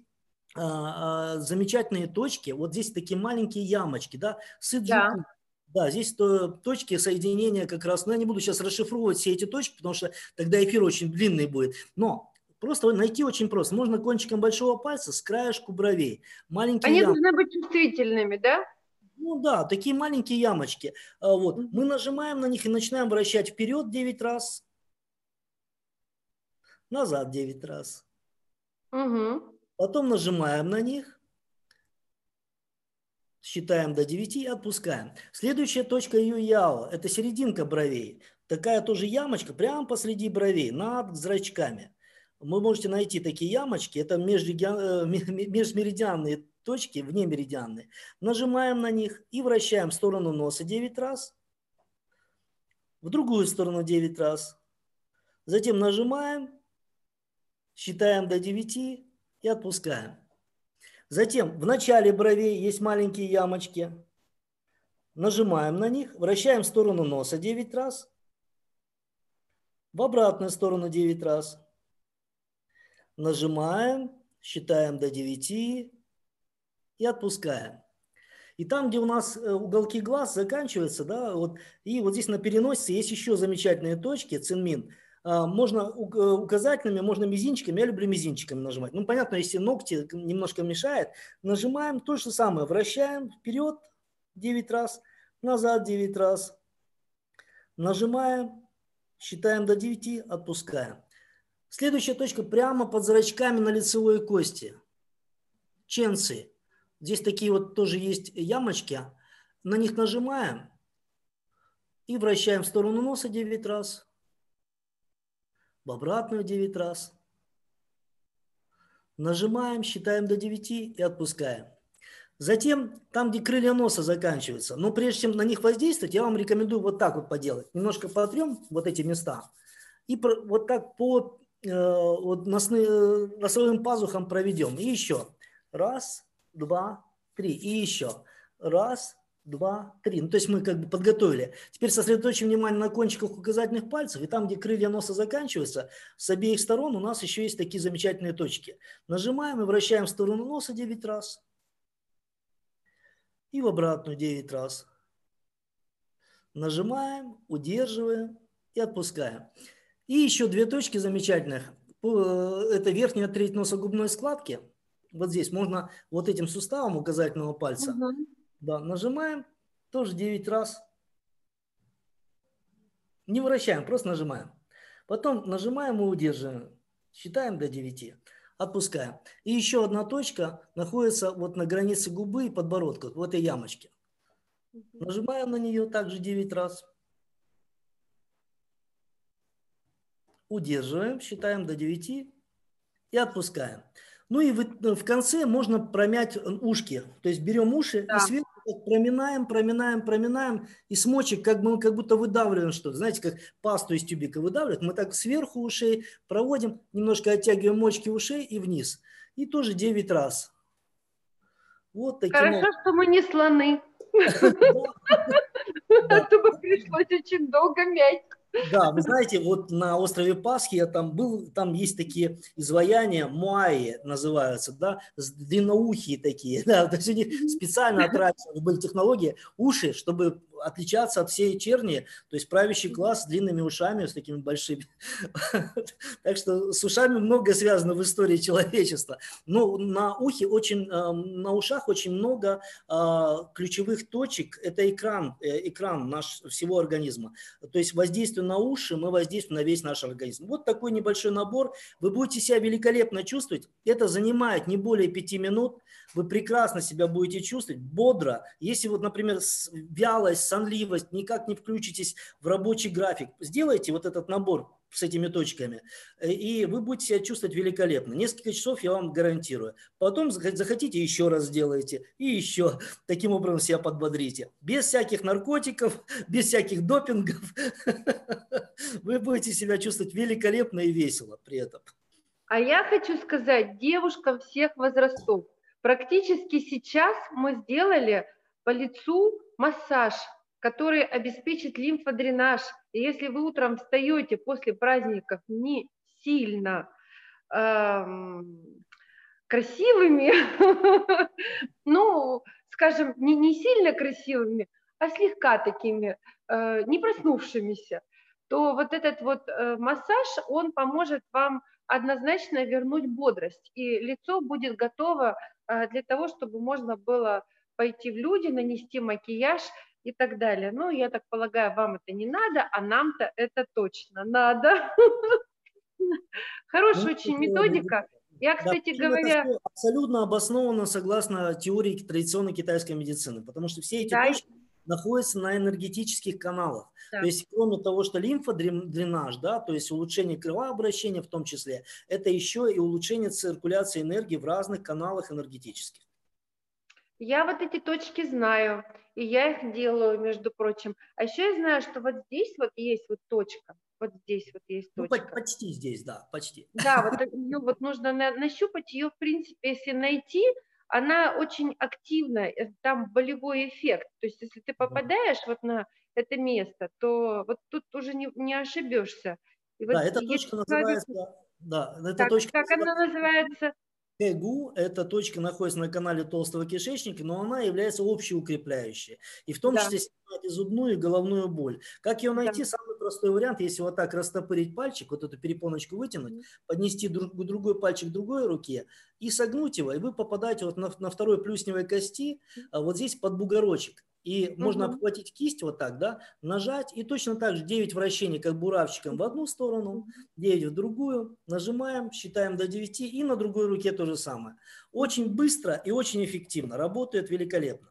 а, а, замечательные точки. Вот здесь такие маленькие ямочки, да, Сыджуку. Да. Да, здесь то, точки соединения как раз, но я не буду сейчас расшифровывать все эти точки, потому что тогда эфир очень длинный будет. Но просто найти очень просто. Можно кончиком большого пальца с краешку бровей. Маленькие Они ям... должны быть чувствительными, да? Ну да, такие маленькие ямочки. А, вот. Мы нажимаем на них и начинаем вращать вперед 9 раз, назад 9 раз. Угу. Потом нажимаем на них, считаем до 9 и отпускаем. Следующая точка Юяо – это серединка бровей. Такая тоже ямочка прямо посреди бровей, над зрачками. вы можете найти такие ямочки, это межмеридианные точки, вне меридианные. Нажимаем на них и вращаем в сторону носа 9 раз, в другую сторону 9 раз. Затем нажимаем, считаем до 9 и отпускаем. Затем в начале бровей есть маленькие ямочки. Нажимаем на них, вращаем в сторону носа 9 раз, в обратную сторону 9 раз. Нажимаем, считаем до 9 и отпускаем. И там, где у нас э, уголки глаз заканчиваются, да, вот, и вот здесь на переносице есть еще замечательные точки, цинмин. А, можно э, указательными, можно мизинчиками, я люблю мизинчиками нажимать. Ну, понятно, если ногти немножко мешает, нажимаем то же самое, вращаем вперед 9 раз, назад 9 раз, нажимаем, считаем до 9, отпускаем. Следующая точка прямо под зрачками на лицевой кости. Ченцы. Здесь такие вот тоже есть ямочки. На них нажимаем и вращаем в сторону носа 9 раз. В обратную 9 раз. Нажимаем, считаем до 9 и отпускаем. Затем, там, где крылья носа заканчиваются, но прежде чем на них воздействовать, я вам рекомендую вот так вот поделать. Немножко потрем вот эти места. И вот так по э, вот носовым пазухам проведем. И еще. Раз, два, три. И еще. Раз, два, три. Ну, то есть мы как бы подготовили. Теперь сосредоточим внимание на кончиках указательных пальцев. И там, где крылья носа заканчиваются, с обеих сторон у нас еще есть такие замечательные точки. Нажимаем и вращаем в сторону носа 9 раз и в обратную 9 раз. Нажимаем, удерживаем и отпускаем. И еще две точки замечательных. Это верхняя треть носогубной складки. Вот здесь можно вот этим суставом указательного пальца. Угу. Да, нажимаем тоже 9 раз. Не вращаем, просто нажимаем. Потом нажимаем и удерживаем. Считаем до 9 отпускаем. И еще одна точка находится вот на границе губы и подбородка, в этой ямочке. Нажимаем на нее также 9 раз. Удерживаем, считаем до 9 и отпускаем. Ну и в, конце можно промять ушки. То есть берем уши да. и сверху проминаем, проминаем, проминаем, и смочек как бы мы как будто выдавливаем что-то. Знаете, как пасту из тюбика выдавливают. Мы так сверху ушей проводим, немножко оттягиваем мочки ушей и вниз. И тоже 9 раз. Вот таким Хорошо, образом. что мы не слоны. А то бы пришлось очень долго мять. Да, вы знаете, вот на острове Пасхи я там был, там есть такие изваяния, муаи называются, да, длинноухие такие, да, то есть у них специально отращены были технологии, уши, чтобы отличаться от всей черни, то есть правящий класс с длинными ушами, с такими большими. Так что с ушами много связано в истории человечества. Но на ухе очень, эм, на ушах очень много а, ключевых точек. Это экран, э, экран наш, всего организма. То есть воздействие на уши, мы воздействуем на весь наш организм. Вот такой небольшой набор. Вы будете себя великолепно чувствовать. Это занимает не более пяти минут. Вы прекрасно себя будете чувствовать, бодро. Если вот, например, вялость, сонливость, никак не включитесь в рабочий график, сделайте вот этот набор с этими точками, э, и вы будете себя чувствовать великолепно. Несколько часов я вам гарантирую. Потом захотите, еще раз сделайте, и еще. Таким образом себя подбодрите. Без всяких наркотиков, без всяких допингов. Вы будете себя чувствовать великолепно и весело при этом. А я хочу сказать девушкам всех возрастов. Практически сейчас мы сделали по лицу массаж который обеспечит лимфодренаж. И если вы утром встаете после праздников не сильно эм, красивыми, ну, скажем, не, не сильно красивыми, а слегка такими э, не проснувшимися, то вот этот вот э, массаж, он поможет вам однозначно вернуть бодрость, и лицо будет готово э, для того, чтобы можно было пойти в люди, нанести макияж и так далее. Ну, я так полагаю, вам это не надо, а нам-то это точно надо. Хорошая ну, очень методика. Я, кстати да, говоря... Абсолютно обоснованно согласно теории традиционной китайской медицины, потому что все эти да. точки находится на энергетических каналах. Да. То есть кроме того, что лимфодренаж, да, то есть улучшение кровообращения в том числе, это еще и улучшение циркуляции энергии в разных каналах энергетических. Я вот эти точки знаю, и я их делаю, между прочим. А еще я знаю, что вот здесь вот есть вот точка, вот здесь вот есть ну, точка. Ну, почти здесь, да, почти. Да, вот, ну, вот нужно на, нащупать ее, в принципе, если найти, она очень активна, э, там болевой эффект. То есть если ты попадаешь вот на это место, то вот тут уже не, не ошибешься. И вот да, эта точка называется... Да, эта так, точка как она называется? КГУ – это точка находится на канале толстого кишечника, но она является общеукрепляющей. И в том да. числе снимает и зубную, и головную боль. Как ее найти? Да. Самый простой вариант, если вот так растопырить пальчик, вот эту перепоночку вытянуть, поднести друг, другой пальчик к другой руке и согнуть его, и вы попадаете вот на, на второй плюсневой кости, а вот здесь под бугорочек. И угу. можно обхватить кисть вот так, да, нажать, и точно так же 9 вращений, как буравчиком в одну сторону, 9 в другую, нажимаем, считаем до 9, и на другой руке то же самое. Очень быстро и очень эффективно, работает великолепно.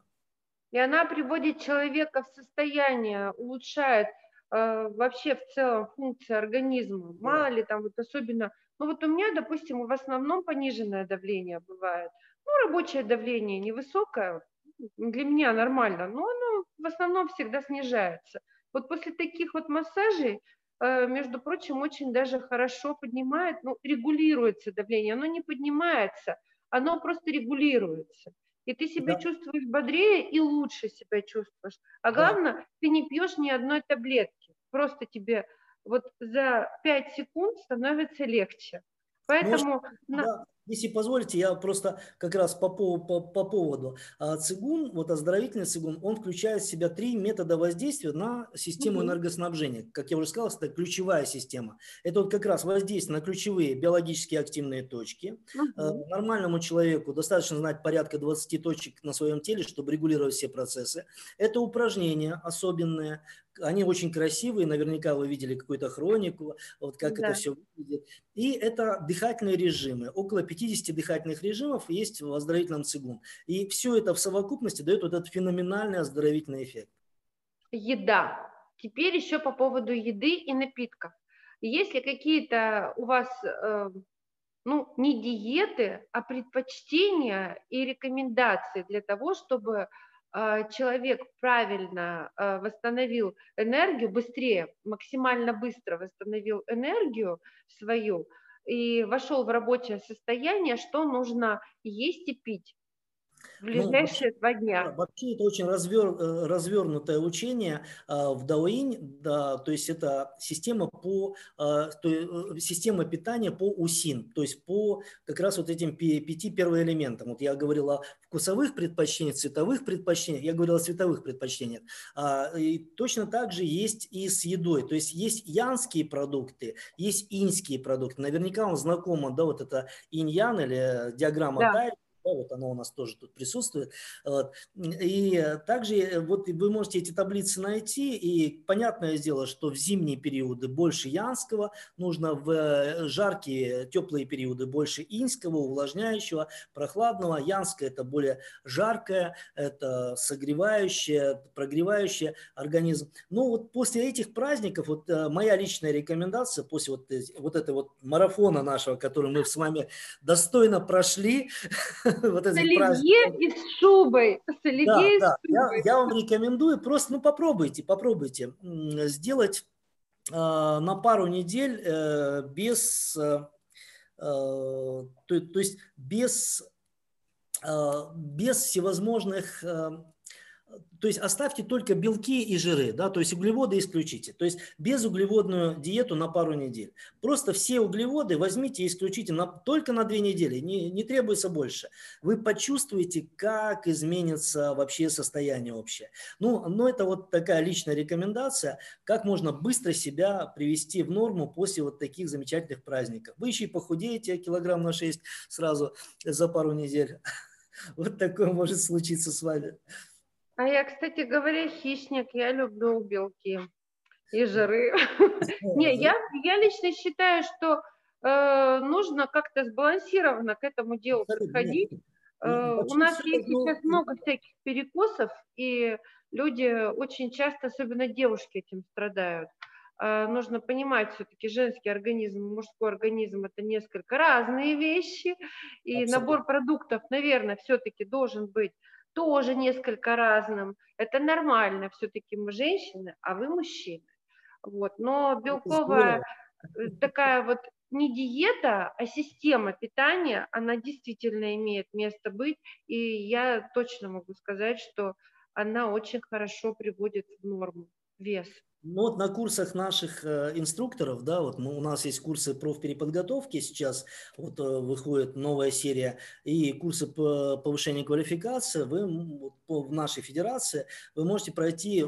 И она приводит человека в состояние, улучшает э, вообще в целом функции организма. Мало ли там вот особенно, ну вот у меня, допустим, в основном пониженное давление бывает. Ну, рабочее давление невысокое, для меня нормально, но оно в основном всегда снижается. Вот после таких вот массажей, э, между прочим, очень даже хорошо поднимает, ну, регулируется давление, оно не поднимается, оно просто регулируется. И ты себя да. чувствуешь бодрее и лучше себя чувствуешь. А главное, да. ты не пьешь ни одной таблетки. Просто тебе вот за 5 секунд становится легче. Поэтому... Может, да. Если позволите, я просто как раз по, по, по, по поводу а, цигун, вот оздоровительный цигун, он включает в себя три метода воздействия на систему энергоснабжения. Как я уже сказал, это ключевая система. Это вот как раз воздействие на ключевые биологически активные точки. Угу. Нормальному человеку достаточно знать порядка 20 точек на своем теле, чтобы регулировать все процессы. Это упражнения особенные, они очень красивые, наверняка вы видели какую-то хронику, вот как да. это все выглядит. И это дыхательные режимы. Около 50 дыхательных режимов есть в оздоровительном цигун. И все это в совокупности дает вот этот феноменальный оздоровительный эффект. Еда. Теперь еще по поводу еды и напитков. Если какие-то у вас, э, ну, не диеты, а предпочтения и рекомендации для того, чтобы человек правильно а, восстановил энергию, быстрее, максимально быстро восстановил энергию свою и вошел в рабочее состояние, что нужно есть и пить в ну, ближайшие ну, два дня. Вообще это очень развер, э, развернутое учение а, в Даоинь, да, то есть это система по а, то, э, система питания по УСИН, то есть по как раз вот этим пяти первоэлементам. Вот я говорил о вкусовых предпочтениях, цветовых предпочтениях, я говорил о цветовых предпочтениях. А, и точно так же есть и с едой, то есть есть янские продукты, есть иньские продукты. Наверняка вам знакомо, да, вот это инь-ян или диаграмма да. Тай, да, вот оно у нас тоже тут присутствует. Вот. И также э, вот вы можете эти таблицы найти, и понятное дело, что в зимние периоды больше янского, нужно в э, жаркие, теплые периоды больше инского, увлажняющего, прохладного. Янское – это более жаркое, это согревающее, прогревающее организм. Ну вот после этих праздников, вот э, моя личная рекомендация, после вот, вот этого вот марафона нашего, который мы с вами достойно прошли, вот с оливье и с шубой. С оливье да, и с шубой. Я, я вам рекомендую, просто ну попробуйте, попробуйте сделать э, на пару недель э, без, э, э, то, то есть без, э, без всевозможных э, то есть оставьте только белки и жиры, да, то есть углеводы исключите. То есть безуглеводную диету на пару недель. Просто все углеводы возьмите и исключите на, только на две недели, не, не требуется больше. Вы почувствуете, как изменится вообще состояние общее. Ну, но это вот такая личная рекомендация, как можно быстро себя привести в норму после вот таких замечательных праздников. Вы еще и похудеете килограмм на 6 сразу за пару недель. Вот такое может случиться с вами. А я, кстати говоря, хищник, я люблю белки и жиры. Не, я, я лично считаю, что э, нужно как-то сбалансированно к этому делу подходить. Ну, У нас есть сейчас много всяких перекосов, и люди очень часто, особенно девушки, этим страдают. А, нужно понимать все-таки женский организм, мужской организм это несколько разные вещи, и Абсолютно. набор продуктов, наверное, все-таки должен быть тоже несколько разным. Это нормально, все-таки мы женщины, а вы мужчины. Вот. Но белковая э, такая вот не диета, а система питания, она действительно имеет место быть, и я точно могу сказать, что она очень хорошо приводит в норму вес. Ну вот на курсах наших э, инструкторов, да, вот мы, у нас есть курсы профпереподготовки сейчас, вот э, выходит новая серия, и курсы по повышению квалификации, вы по, в нашей федерации, вы можете пройти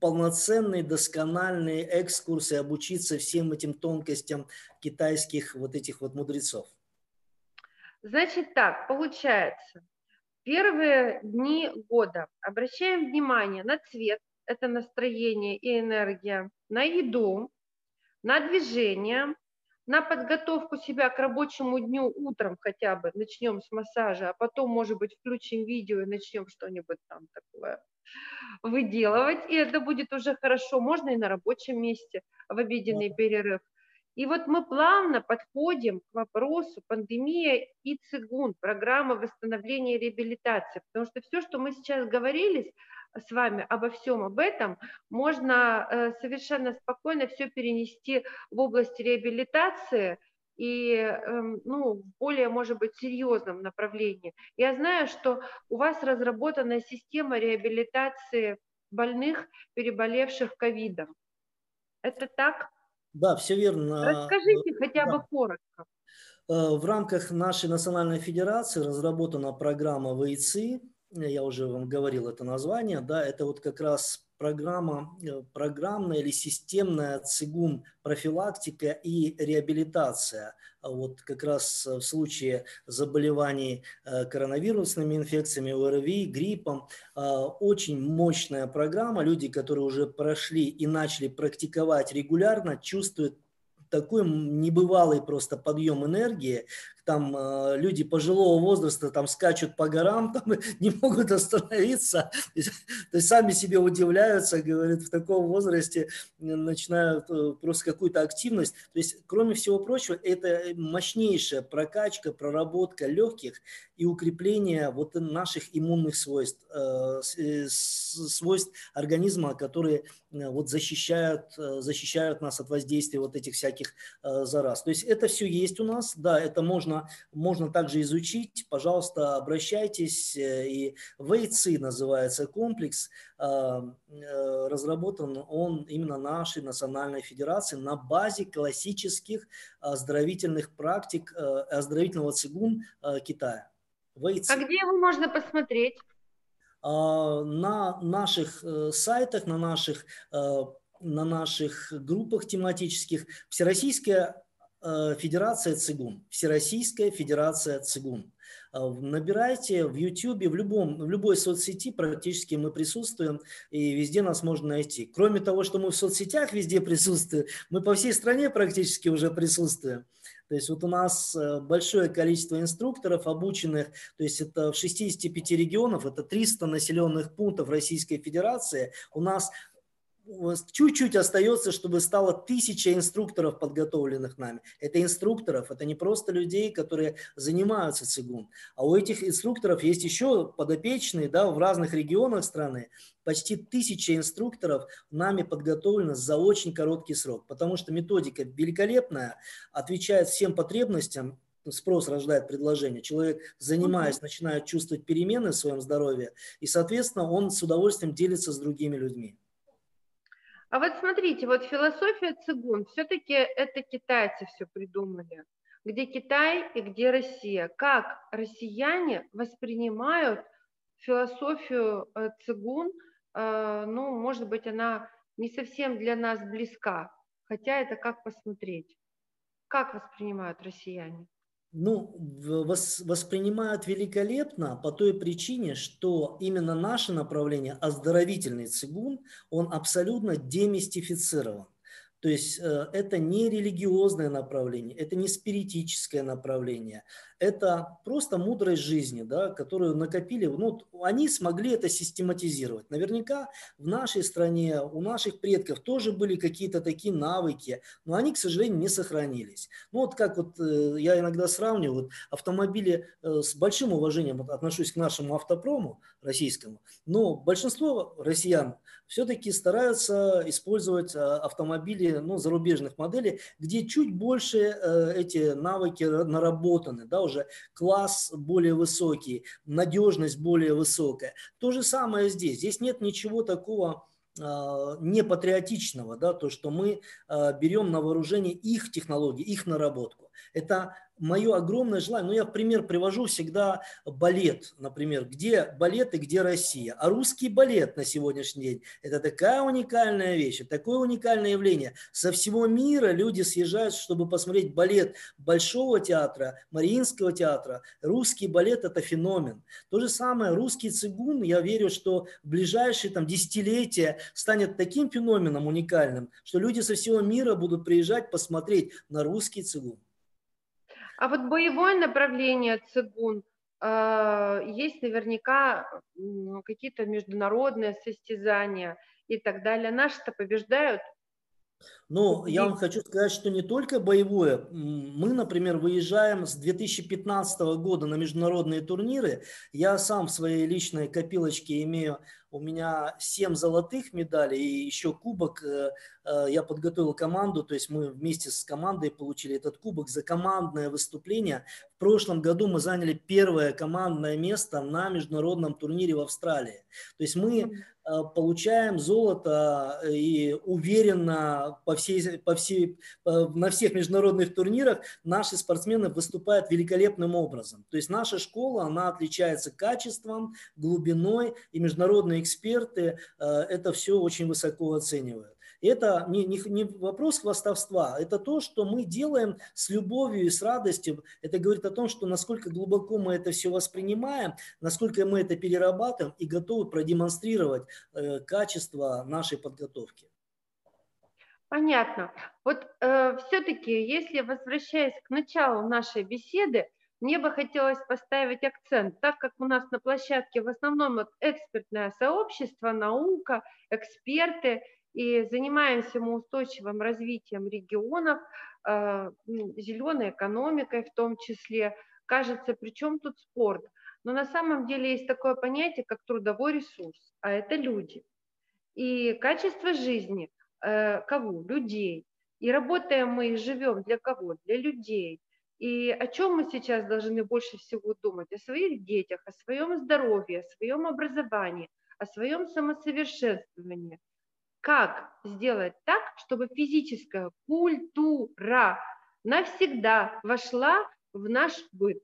полноценные, доскональные экскурсы, обучиться всем этим тонкостям китайских вот этих вот мудрецов. Значит так, получается, первые дни года обращаем внимание на цвет, это настроение и энергия, на еду, на движение, на подготовку себя к рабочему дню утром хотя бы, начнем с массажа, а потом, может быть, включим видео и начнем что-нибудь там такое выделывать, и это будет уже хорошо, можно и на рабочем месте в обеденный перерыв. И вот мы плавно подходим к вопросу пандемия и цигун, программа восстановления и реабилитации, потому что все, что мы сейчас говорили, с вами обо всем об этом, можно э, совершенно спокойно все перенести в область реабилитации и эм, ну, в более, может быть, серьезном направлении. Я знаю, что у вас разработана система реабилитации больных, переболевших ковидом. Это так? Да, все верно. Расскажите хотя да. бы коротко. Э, в рамках нашей национальной федерации разработана программа ВИЦИ, я уже вам говорил это название, да, это вот как раз программа, э, программная или системная цигун профилактика и реабилитация. А вот как раз в случае заболеваний э, коронавирусными инфекциями, ОРВИ, гриппом, э, очень мощная программа. Люди, которые уже прошли и начали практиковать регулярно, чувствуют такой небывалый просто подъем энергии, там э, люди пожилого возраста там скачут по горам, там не могут остановиться, то есть сами себе удивляются, говорят, в таком возрасте начинают э, просто какую-то активность. То есть, кроме всего прочего, это мощнейшая прокачка, проработка легких и укрепление вот наших иммунных свойств, э, свойств организма, которые вот защищают, защищают нас от воздействия вот этих всяких зараз. То есть это все есть у нас, да, это можно можно, также изучить. Пожалуйста, обращайтесь. Э, и ВЭЙЦИ называется комплекс. А, э, разработан он именно нашей национальной федерации на базе классических оздоровительных практик э, оздоровительного цигун Китая. ВЭЙЦИ. А где его можно посмотреть? А, на наших сайтах, на наших на наших группах тематических. Всероссийская Федерация Цигун, Всероссийская Федерация Цигун. Э, набирайте в YouTube, в, любом, в любой соцсети практически мы присутствуем, и везде нас можно найти. Кроме того, что мы в соцсетях везде присутствуем, мы по всей стране практически уже присутствуем. То есть вот у нас э, большое количество инструкторов обученных, то есть это в 65 регионов, это 300 населенных пунктов Российской Федерации. У нас чуть-чуть остается, чтобы стало тысяча инструкторов, подготовленных нами. Это инструкторов, это не просто людей, которые занимаются цигун. А у этих инструкторов есть еще подопечные да, в разных регионах страны. Почти тысяча инструкторов нами подготовлено за очень короткий срок, потому что методика великолепная, отвечает всем потребностям, спрос рождает предложение. Человек, занимаясь, начинает чувствовать перемены в своем здоровье, и, соответственно, он с удовольствием делится с другими людьми. А вот смотрите, вот философия цигун, все-таки это китайцы все придумали. Где Китай и где Россия? Как россияне воспринимают философию э, цигун? Э, ну, может быть, она не совсем для нас близка, хотя это как посмотреть. Как воспринимают россияне? Ну, воспринимают великолепно по той причине, что именно наше направление, оздоровительный цигун, он абсолютно демистифицирован. То есть э, это не религиозное направление, это не спиритическое направление, это просто мудрость жизни, да, которую накопили. Ну, они смогли это систематизировать. Наверняка в нашей стране, у наших предков тоже были какие-то такие навыки, но они, к сожалению, не сохранились. Ну вот как вот э, я иногда сравниваю, вот автомобили э, с большим уважением отношусь к нашему автопрому российскому, но большинство россиян все-таки стараются использовать а, автомобили ну, зарубежных моделей, где чуть больше э, эти навыки наработаны, да, уже класс более высокий, надежность более высокая. То же самое здесь. Здесь нет ничего такого а, непатриотичного, да, то, что мы берем на вооружение их технологии, их наработку. Это мое огромное желание, ну я пример привожу всегда балет, например, где балет и где Россия. А русский балет на сегодняшний день – это такая уникальная вещь, такое уникальное явление. Со всего мира люди съезжают, чтобы посмотреть балет Большого театра, Мариинского театра. Русский балет – это феномен. То же самое русский цигун, я верю, что в ближайшие там, десятилетия станет таким феноменом уникальным, что люди со всего мира будут приезжать посмотреть на русский цигун. А вот боевое направление цигун, э, есть наверняка какие-то международные состязания и так далее. Наши-то побеждают ну, я вам хочу сказать, что не только боевое. Мы, например, выезжаем с 2015 года на международные турниры. Я сам в своей личной копилочке имею у меня 7 золотых медалей и еще кубок. Э, э, я подготовил команду, то есть мы вместе с командой получили этот кубок за командное выступление. В прошлом году мы заняли первое командное место на международном турнире в Австралии. То есть мы Э, получаем золото и уверенно по всей, по всей, на всех международных турнирах наши спортсмены выступают великолепным образом. То есть наша школа, она отличается качеством, глубиной, и международные эксперты э, это все очень высоко оценивают это не, не, не вопрос хвастовства, это то, что мы делаем с любовью и с радостью. Это говорит о том, что насколько глубоко мы это все воспринимаем, насколько мы это перерабатываем и готовы продемонстрировать э, качество нашей подготовки. Понятно. Вот э, все-таки, если возвращаясь к началу нашей беседы, мне бы хотелось поставить акцент, так как у нас на площадке в основном экспертное сообщество, наука, эксперты, и занимаемся мы устойчивым развитием регионов, а, зеленой экономикой в том числе. Кажется, при чем тут спорт? Но на самом деле есть такое понятие, как трудовой ресурс, а это люди. И качество жизни э, кого? Людей. И работаем мы и живем для кого? Для людей. И о чем мы сейчас должны больше всего думать? О своих детях, о своем здоровье, о своем образовании, о своем самосовершенствовании – как сделать так, чтобы физическая культура навсегда вошла в наш быт?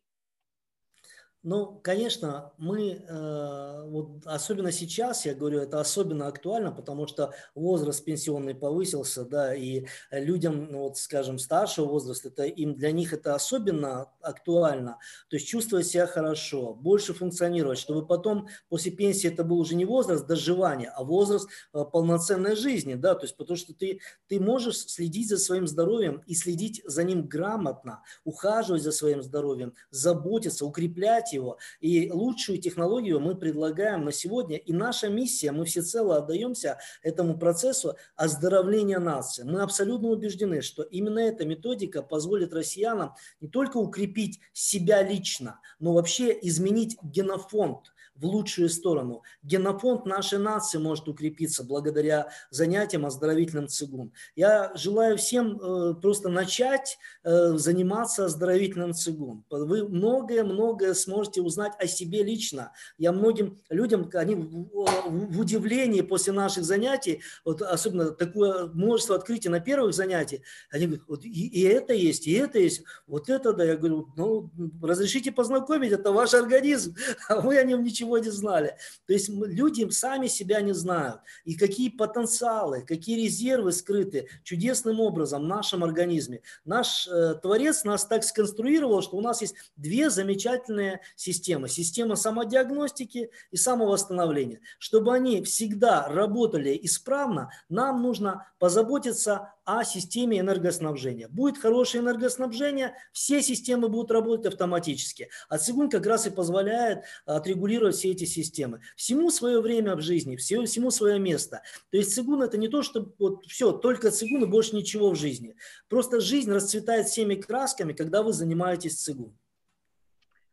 Ну, конечно, мы, э, вот особенно сейчас, я говорю, это особенно актуально, потому что возраст пенсионный повысился, да, и людям, ну, вот, скажем, старшего возраста, это, им, для них это особенно актуально, то есть чувствовать себя хорошо, больше функционировать, чтобы потом после пенсии это был уже не возраст доживания, а возраст э, полноценной жизни, да, то есть потому что ты, ты можешь следить за своим здоровьем и следить за ним грамотно, ухаживать за своим здоровьем, заботиться, укреплять его. И лучшую технологию мы предлагаем на сегодня. И наша миссия, мы всецело отдаемся этому процессу оздоровления нации. Мы абсолютно убеждены, что именно эта методика позволит россиянам не только укрепить себя лично, но вообще изменить генофонд в лучшую сторону. Генофонд нашей нации может укрепиться благодаря занятиям оздоровительным цигун. Я желаю всем э, просто начать э, заниматься оздоровительным цигун. Вы многое-многое сможете узнать о себе лично. Я многим людям, они в, в удивлении после наших занятий, вот особенно такое множество открытий на первых занятиях, они говорят, вот и, и это есть, и это есть, вот это да. Я говорю, ну, разрешите познакомить, это ваш организм, а вы о нем ничего ничего не знали. То есть люди сами себя не знают. И какие потенциалы, какие резервы скрыты чудесным образом в нашем организме. Наш э, Творец нас так сконструировал, что у нас есть две замечательные системы. Система самодиагностики и самовосстановления. Чтобы они всегда работали исправно, нам нужно позаботиться о системе энергоснабжения. Будет хорошее энергоснабжение, все системы будут работать автоматически. А цигун как раз и позволяет отрегулировать все эти системы. Всему свое время в жизни, всему свое место. То есть цигун это не то, что вот все, только цигун и больше ничего в жизни. Просто жизнь расцветает всеми красками, когда вы занимаетесь цигун.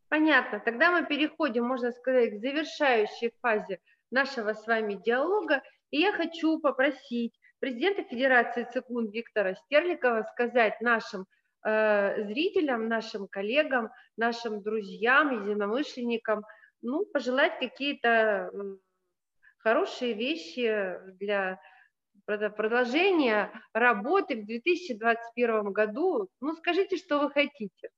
Понятно. Тогда мы переходим, можно сказать, к завершающей фазе нашего с вами диалога. И я хочу попросить президента Федерации ЦИКУН Виктора Стерликова сказать нашим э, зрителям, нашим коллегам, нашим друзьям, единомышленникам, ну, пожелать какие-то хорошие вещи для продолжения работы в 2021 году. Ну, скажите, что вы хотите.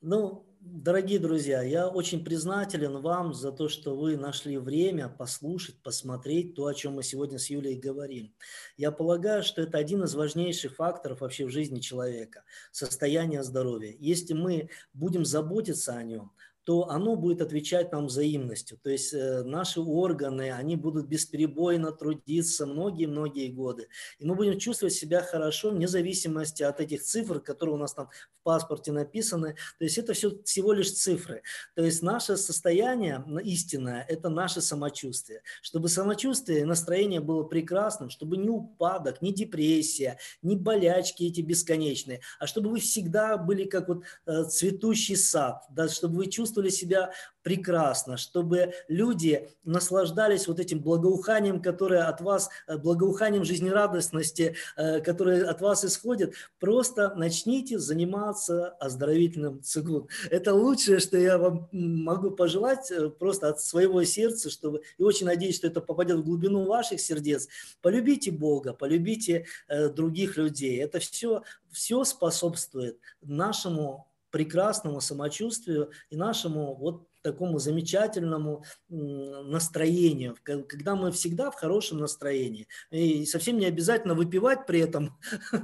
Ну, дорогие друзья, я очень признателен вам за то, что вы нашли время послушать, посмотреть то, о чем мы сегодня с Юлей говорим. Я полагаю, что это один из важнейших факторов вообще в жизни человека – состояние здоровья. Если мы будем заботиться о нем – то оно будет отвечать нам взаимностью. То есть э, наши органы, они будут бесперебойно трудиться многие-многие годы. И мы будем чувствовать себя хорошо вне зависимости от этих цифр, которые у нас там в паспорте написаны. То есть это все всего лишь цифры. То есть наше состояние истинное – это наше самочувствие. Чтобы самочувствие и настроение было прекрасным, чтобы ни упадок, ни депрессия, ни болячки эти бесконечные, а чтобы вы всегда были как вот э, цветущий сад, да, чтобы вы чувствовали чувствовали себя прекрасно, чтобы люди наслаждались вот этим благоуханием, которое от вас, э, благоуханием жизнерадостности, э, которое от вас исходит, просто начните заниматься оздоровительным цигун. Это лучшее, что я вам могу пожелать э, просто от своего сердца, чтобы, и очень надеюсь, что это попадет в глубину ваших сердец. Полюбите Бога, полюбите других людей. Это все, все способствует нашему прекрасному самочувствию и нашему вот такому замечательному настроению, когда мы всегда в хорошем настроении. И совсем не обязательно выпивать при этом,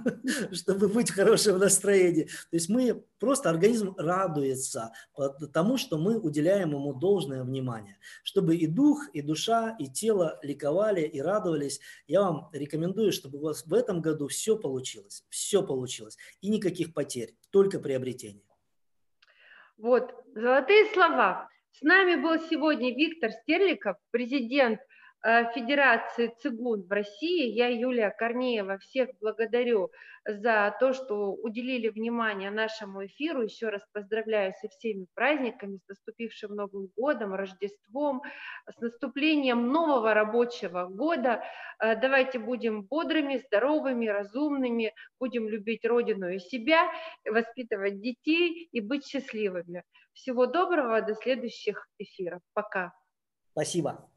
чтобы быть в хорошем настроении. То есть мы просто организм радуется тому, что мы уделяем ему должное внимание. Чтобы и дух, и душа, и тело ликовали и радовались. Я вам рекомендую, чтобы у вас в этом году все получилось. Все получилось. И никаких потерь, только приобретение. Вот, золотые слова. С нами был сегодня Виктор Стерликов, президент Федерации цигун в России. Я, Юлия Корнеева, всех благодарю за то, что уделили внимание нашему эфиру. Еще раз поздравляю со всеми праздниками, с наступившим Новым годом, Рождеством, с наступлением нового рабочего года. Э, давайте будем бодрыми, здоровыми, разумными, будем любить Родину и себя, воспитывать детей и быть счастливыми. Всего доброго, до следующих эфиров. Пока. Спасибо.